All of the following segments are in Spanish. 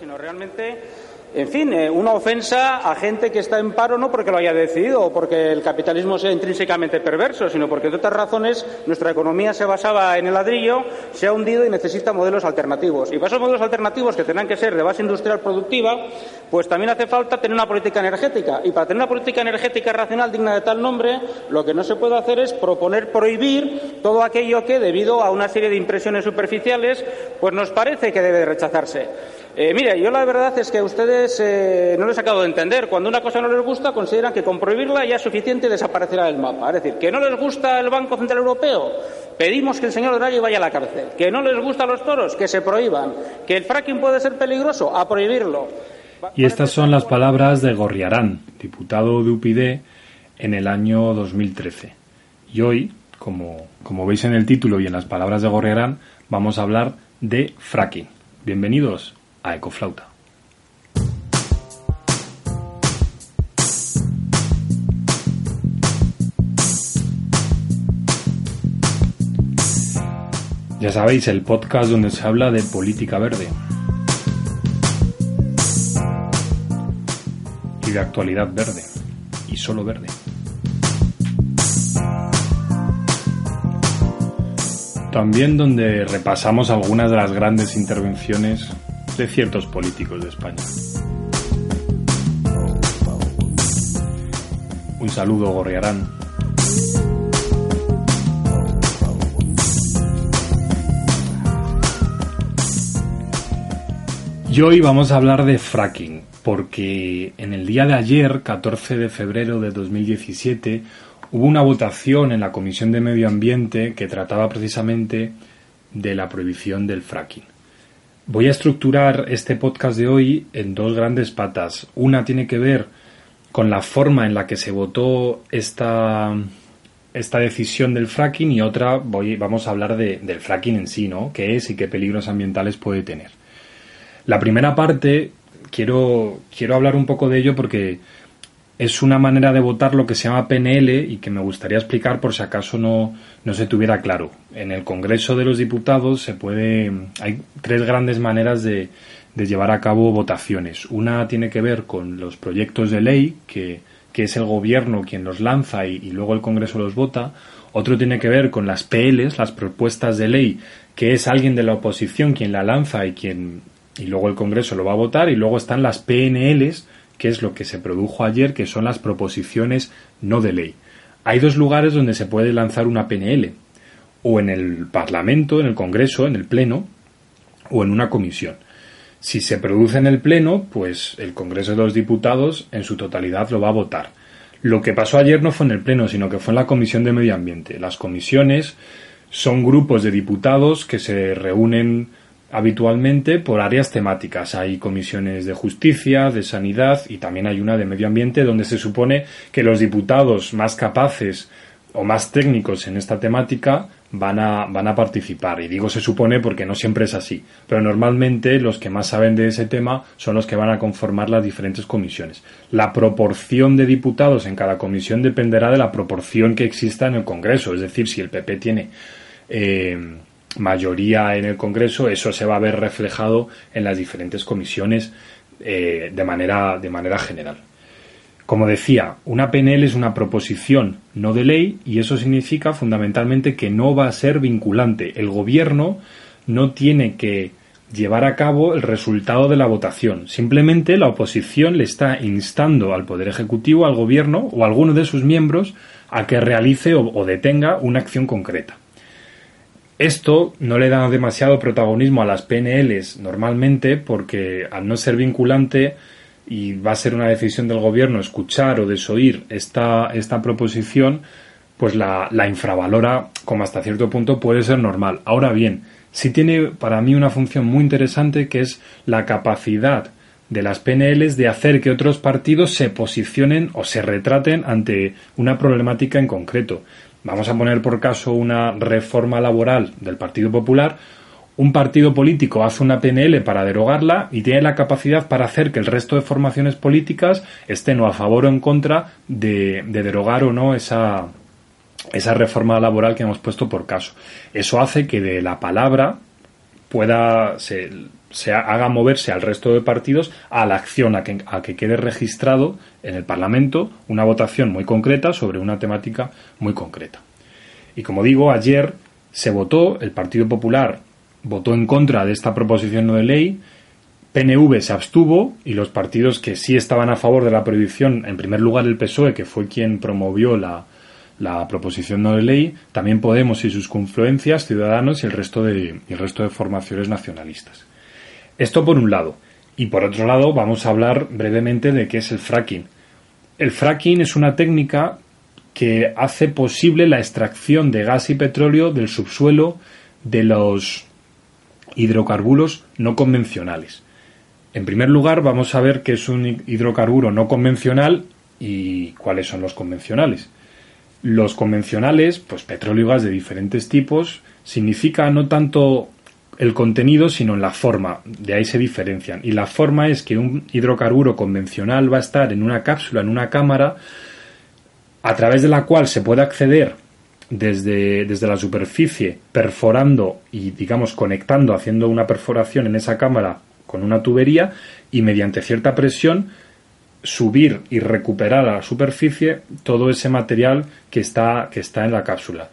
sino realmente, en fin, eh, una ofensa a gente que está en paro no porque lo haya decidido o porque el capitalismo sea intrínsecamente perverso, sino porque, de otras razones, nuestra economía se basaba en el ladrillo, se ha hundido y necesita modelos alternativos. Y para esos modelos alternativos, que tendrán que ser de base industrial productiva, pues también hace falta tener una política energética. Y para tener una política energética racional digna de tal nombre, lo que no se puede hacer es proponer prohibir todo aquello que, debido a una serie de impresiones superficiales, pues nos parece que debe rechazarse. Eh, mire, yo la verdad es que a ustedes eh, no les acabo de entender. Cuando una cosa no les gusta, consideran que con prohibirla ya es suficiente y desaparecerá del mapa. Es decir, que no les gusta el Banco Central Europeo, pedimos que el señor Draghi vaya a la cárcel. Que no les gustan los toros, que se prohíban. Que el fracking puede ser peligroso, a prohibirlo. Y estas son las palabras de Gorriarán, diputado de UPyD en el año 2013. Y hoy, como, como veis en el título y en las palabras de Gorriarán, vamos a hablar de fracking. Bienvenidos a Ecoflauta. Ya sabéis, el podcast donde se habla de política verde. Y de actualidad verde. Y solo verde. También donde repasamos algunas de las grandes intervenciones de ciertos políticos de España. Un saludo, Gorriarán. Y hoy vamos a hablar de fracking, porque en el día de ayer, 14 de febrero de 2017, hubo una votación en la Comisión de Medio Ambiente que trataba precisamente de la prohibición del fracking. Voy a estructurar este podcast de hoy en dos grandes patas. Una tiene que ver con la forma en la que se votó esta, esta decisión del fracking y otra voy, vamos a hablar de, del fracking en sí, ¿no? ¿Qué es y qué peligros ambientales puede tener? La primera parte quiero, quiero hablar un poco de ello porque es una manera de votar lo que se llama PNL y que me gustaría explicar por si acaso no, no se tuviera claro. En el Congreso de los Diputados se puede, hay tres grandes maneras de, de llevar a cabo votaciones. Una tiene que ver con los proyectos de ley, que, que es el gobierno quien los lanza y, luego el Congreso los vota. Otro tiene que ver con las PLs, las propuestas de ley, que es alguien de la oposición quien la lanza y quien y luego el Congreso lo va a votar. Y luego están las PNLs, que es lo que se produjo ayer, que son las proposiciones no de ley. Hay dos lugares donde se puede lanzar una PNL, o en el Parlamento, en el Congreso, en el Pleno, o en una comisión. Si se produce en el Pleno, pues el Congreso de los Diputados en su totalidad lo va a votar. Lo que pasó ayer no fue en el Pleno, sino que fue en la Comisión de Medio Ambiente. Las comisiones son grupos de diputados que se reúnen habitualmente por áreas temáticas. Hay comisiones de justicia, de sanidad y también hay una de medio ambiente donde se supone que los diputados más capaces o más técnicos en esta temática van a, van a participar. Y digo se supone porque no siempre es así. Pero normalmente los que más saben de ese tema son los que van a conformar las diferentes comisiones. La proporción de diputados en cada comisión dependerá de la proporción que exista en el Congreso. Es decir, si el PP tiene eh, mayoría en el Congreso, eso se va a ver reflejado en las diferentes comisiones eh, de, manera, de manera general. Como decía, una PNL es una proposición no de ley y eso significa fundamentalmente que no va a ser vinculante. El gobierno no tiene que llevar a cabo el resultado de la votación. Simplemente la oposición le está instando al Poder Ejecutivo, al gobierno o a alguno de sus miembros a que realice o, o detenga una acción concreta. Esto no le da demasiado protagonismo a las PNLs normalmente porque al no ser vinculante y va a ser una decisión del gobierno escuchar o desoír esta, esta proposición, pues la, la infravalora como hasta cierto punto puede ser normal. Ahora bien, sí tiene para mí una función muy interesante que es la capacidad de las PNLs de hacer que otros partidos se posicionen o se retraten ante una problemática en concreto. Vamos a poner por caso una reforma laboral del Partido Popular. Un partido político hace una PNL para derogarla y tiene la capacidad para hacer que el resto de formaciones políticas estén o a favor o en contra de, derogar o no esa, esa reforma laboral que hemos puesto por caso. Eso hace que de la palabra pueda se, se haga moverse al resto de partidos a la acción, a que, a que quede registrado en el Parlamento una votación muy concreta sobre una temática muy concreta. Y como digo, ayer se votó, el Partido Popular votó en contra de esta proposición de ley, PNV se abstuvo y los partidos que sí estaban a favor de la prohibición, en primer lugar el PSOE, que fue quien promovió la, la proposición no de ley, también Podemos y sus confluencias, Ciudadanos y el resto de, el resto de formaciones nacionalistas. Esto por un lado. Y por otro lado, vamos a hablar brevemente de qué es el fracking. El fracking es una técnica que hace posible la extracción de gas y petróleo del subsuelo de los hidrocarburos no convencionales. En primer lugar, vamos a ver qué es un hidrocarburo no convencional y cuáles son los convencionales. Los convencionales, pues petróleo y gas de diferentes tipos, significa no tanto el contenido, sino la forma. De ahí se diferencian. Y la forma es que un hidrocarburo convencional va a estar en una cápsula, en una cámara, a través de la cual se puede acceder desde, desde la superficie, perforando y, digamos, conectando, haciendo una perforación en esa cámara con una tubería y mediante cierta presión subir y recuperar a la superficie todo ese material que está, que está en la cápsula.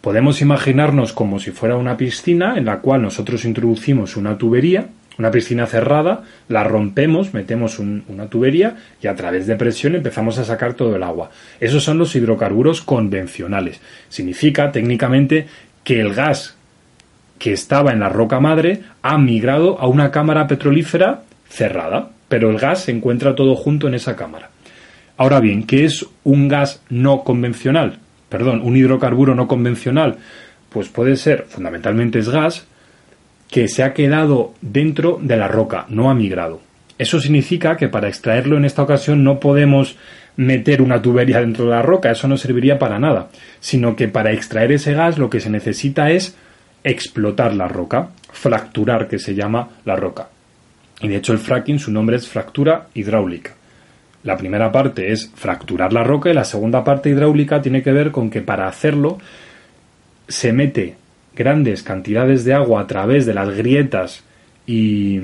Podemos imaginarnos como si fuera una piscina en la cual nosotros introducimos una tubería, una piscina cerrada, la rompemos, metemos una tubería y a través de presión empezamos a sacar todo el agua. Esos son los hidrocarburos convencionales. Significa técnicamente que el gas que estaba en la roca madre ha migrado a una cámara petrolífera cerrada, pero el gas se encuentra todo junto en esa cámara. Ahora bien, ¿qué es un gas no convencional? perdón, un hidrocarburo no convencional, pues puede ser, fundamentalmente es gas, que se ha quedado dentro de la roca, no ha migrado. Eso significa que para extraerlo en esta ocasión no podemos meter una tubería dentro de la roca, eso no serviría para nada, sino que para extraer ese gas lo que se necesita es explotar la roca, fracturar que se llama la roca. Y de hecho el fracking su nombre es fractura hidráulica. La primera parte es fracturar la roca y la segunda parte hidráulica tiene que ver con que para hacerlo se mete grandes cantidades de agua a través de las grietas y,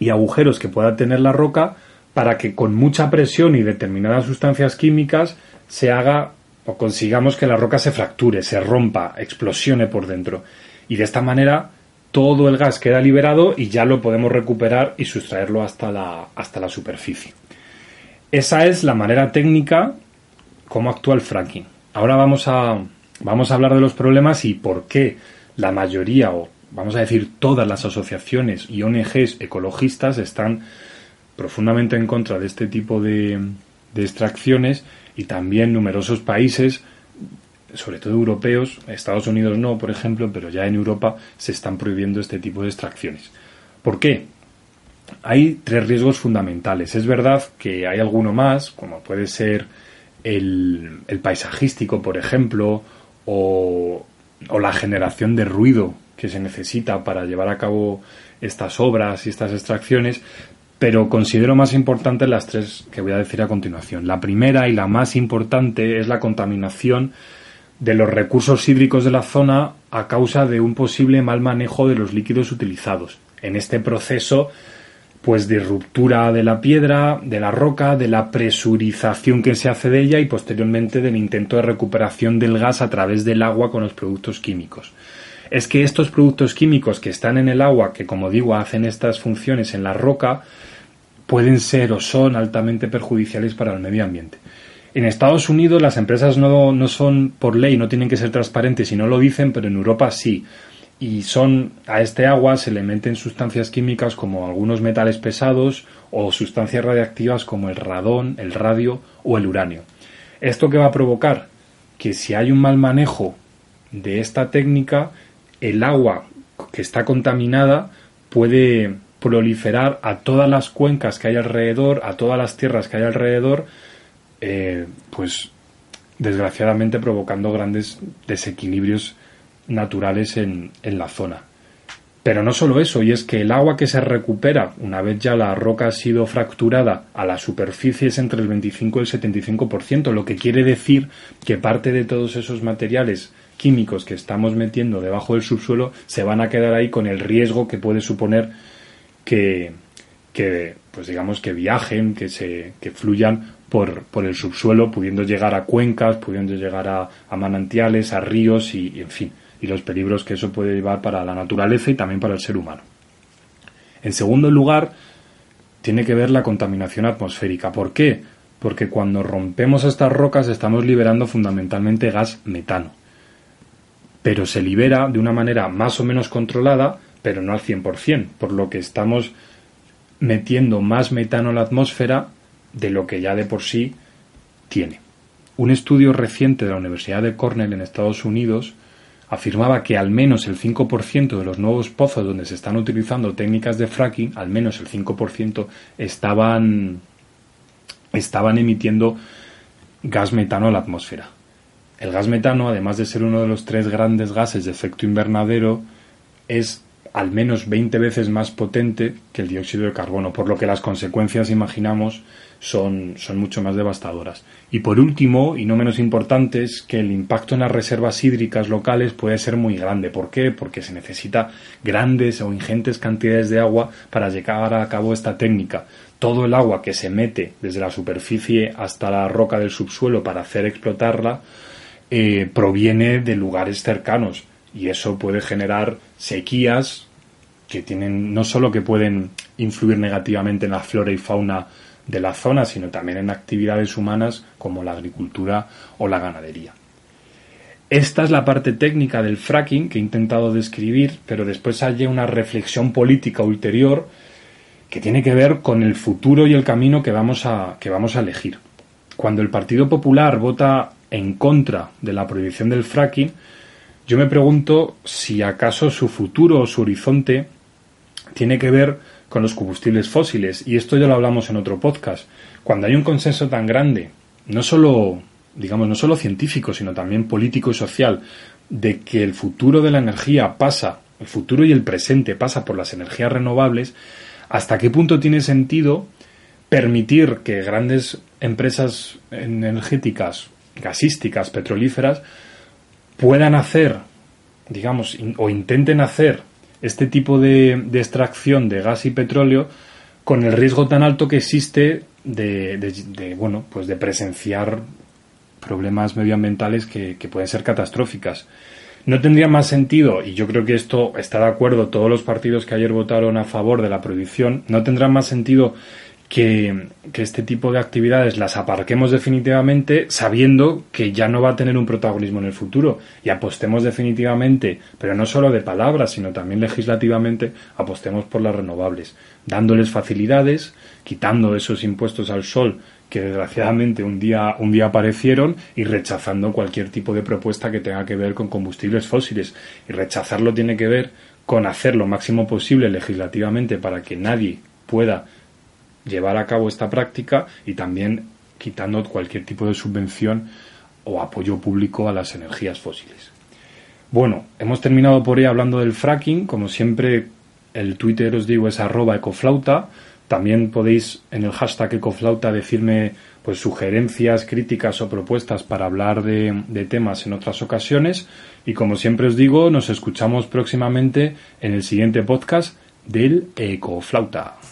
y agujeros que pueda tener la roca para que con mucha presión y determinadas sustancias químicas se haga o consigamos que la roca se fracture, se rompa, explosione por dentro. Y de esta manera todo el gas queda liberado y ya lo podemos recuperar y sustraerlo hasta la, hasta la superficie. Esa es la manera técnica cómo actúa el fracking. Ahora vamos a, vamos a hablar de los problemas y por qué la mayoría, o vamos a decir todas las asociaciones y ONGs ecologistas están profundamente en contra de este tipo de, de extracciones y también numerosos países, sobre todo europeos, Estados Unidos no, por ejemplo, pero ya en Europa se están prohibiendo este tipo de extracciones. ¿Por qué? hay tres riesgos fundamentales. Es verdad que hay alguno más, como puede ser el, paisajístico, por ejemplo, o, o, la generación de ruido que se necesita para llevar a cabo estas obras y estas extracciones, pero considero más importantes las tres que voy a decir a continuación. La primera y la más importante es la contaminación de los recursos hídricos de la zona a causa de un posible mal manejo de los líquidos utilizados. En este proceso pues de ruptura de la piedra, de la roca, de la presurización que se hace de ella y posteriormente del intento de recuperación del gas a través del agua con los productos químicos. Es que estos productos químicos que están en el agua, que como digo hacen estas funciones en la roca, pueden ser o son altamente perjudiciales para el medio ambiente. En Estados Unidos las empresas no, no son por ley, no tienen que ser transparentes y no lo dicen, pero en Europa sí y son a este agua se le meten sustancias químicas como algunos metales pesados o sustancias radiactivas como el radón, el radio o el uranio. ¿Esto qué va a provocar? Que si hay un mal manejo de esta técnica, el agua que está contaminada puede proliferar a todas las cuencas que hay alrededor, a todas las tierras que hay alrededor, eh, pues desgraciadamente provocando grandes desequilibrios naturales en, en la zona. Pero no solo eso, y es que el agua que se recupera una vez ya la roca ha sido fracturada a la superficie es entre el 25 y el 75%, lo que quiere decir que parte de todos esos materiales químicos que estamos metiendo debajo del subsuelo se van a quedar ahí con el riesgo que puede suponer que, que pues digamos que viajen, que se que fluyan por, por el subsuelo, pudiendo llegar a cuencas, pudiendo llegar a, manantiales, a ríos y en fin y los peligros que eso puede llevar para la naturaleza y también para el ser humano. En segundo lugar, tiene que ver la contaminación atmosférica. ¿Por qué? Porque cuando rompemos estas rocas estamos liberando fundamentalmente gas metano. Pero se libera de una manera más o menos controlada, pero no al 100%, por lo que estamos metiendo más metano en la atmósfera de lo que ya de por sí tiene. Un estudio reciente de la Universidad de Cornell en Estados Unidos afirmaba que al menos el 5% de los nuevos pozos donde se están utilizando técnicas de fracking, al menos el 5% estaban, estaban emitiendo gas metano a la atmósfera. El gas metano, además de ser uno de los tres grandes gases de efecto invernadero, es al menos 20 veces más potente que el dióxido de carbono, por lo que las consecuencias, imaginamos, son, son mucho más devastadoras. Y por último, y no menos importante, es que el impacto en las reservas hídricas locales puede ser muy grande. ¿Por qué? Porque se necesita grandes o ingentes cantidades de agua para llevar a cabo esta técnica. Todo el agua que se mete desde la superficie hasta la roca del subsuelo para hacer explotarla eh, proviene de lugares cercanos y eso puede generar sequías que tienen no solo que pueden influir negativamente en la flora y fauna de la zona, sino también en actividades humanas como la agricultura o la ganadería. Esta es la parte técnica del fracking que he intentado describir, pero después hay una reflexión política ulterior que tiene que ver con el futuro y el camino que vamos a, que vamos a elegir. Cuando el Partido Popular vota en contra de la prohibición del fracking, yo me pregunto si acaso su futuro o su horizonte tiene que ver con los combustibles fósiles. Y esto ya lo hablamos en otro podcast. Cuando hay un consenso tan grande, no solo, digamos, no solo científico, sino también político y social, de que el futuro de la energía pasa, el futuro y el presente pasa por las energías renovables, ¿hasta qué punto tiene sentido permitir que grandes empresas energéticas, gasísticas, petrolíferas, puedan hacer, digamos, o intenten hacer este tipo de, extracción de gas y petróleo con el riesgo tan alto que existe de, bueno pues de presenciar problemas medioambientales que, que, pueden ser catastróficas. No tendría más sentido, y yo creo que esto está de acuerdo todos los partidos que ayer votaron a favor de la prohibición, no tendrá más sentido que, este tipo de actividades las aparquemos definitivamente sabiendo que ya no va a tener un protagonismo en el futuro y apostemos definitivamente, pero no solo de palabras, sino también legislativamente, apostemos por las renovables, dándoles facilidades, quitando esos impuestos al sol que desgraciadamente un día, un día aparecieron y rechazando cualquier tipo de propuesta que tenga que ver con combustibles fósiles. Y rechazarlo tiene que ver con hacer lo máximo posible legislativamente para que nadie pueda llevar a cabo esta práctica y también quitando cualquier tipo de subvención o apoyo público a las energías fósiles. Bueno, hemos terminado por ahí hablando del fracking. Como siempre, el Twitter os digo es arroba ecoflauta. También podéis en el hashtag ecoflauta decirme pues sugerencias, críticas o propuestas para hablar de, de temas en otras ocasiones. Y como siempre os digo, nos escuchamos próximamente en el siguiente podcast del Ecoflauta.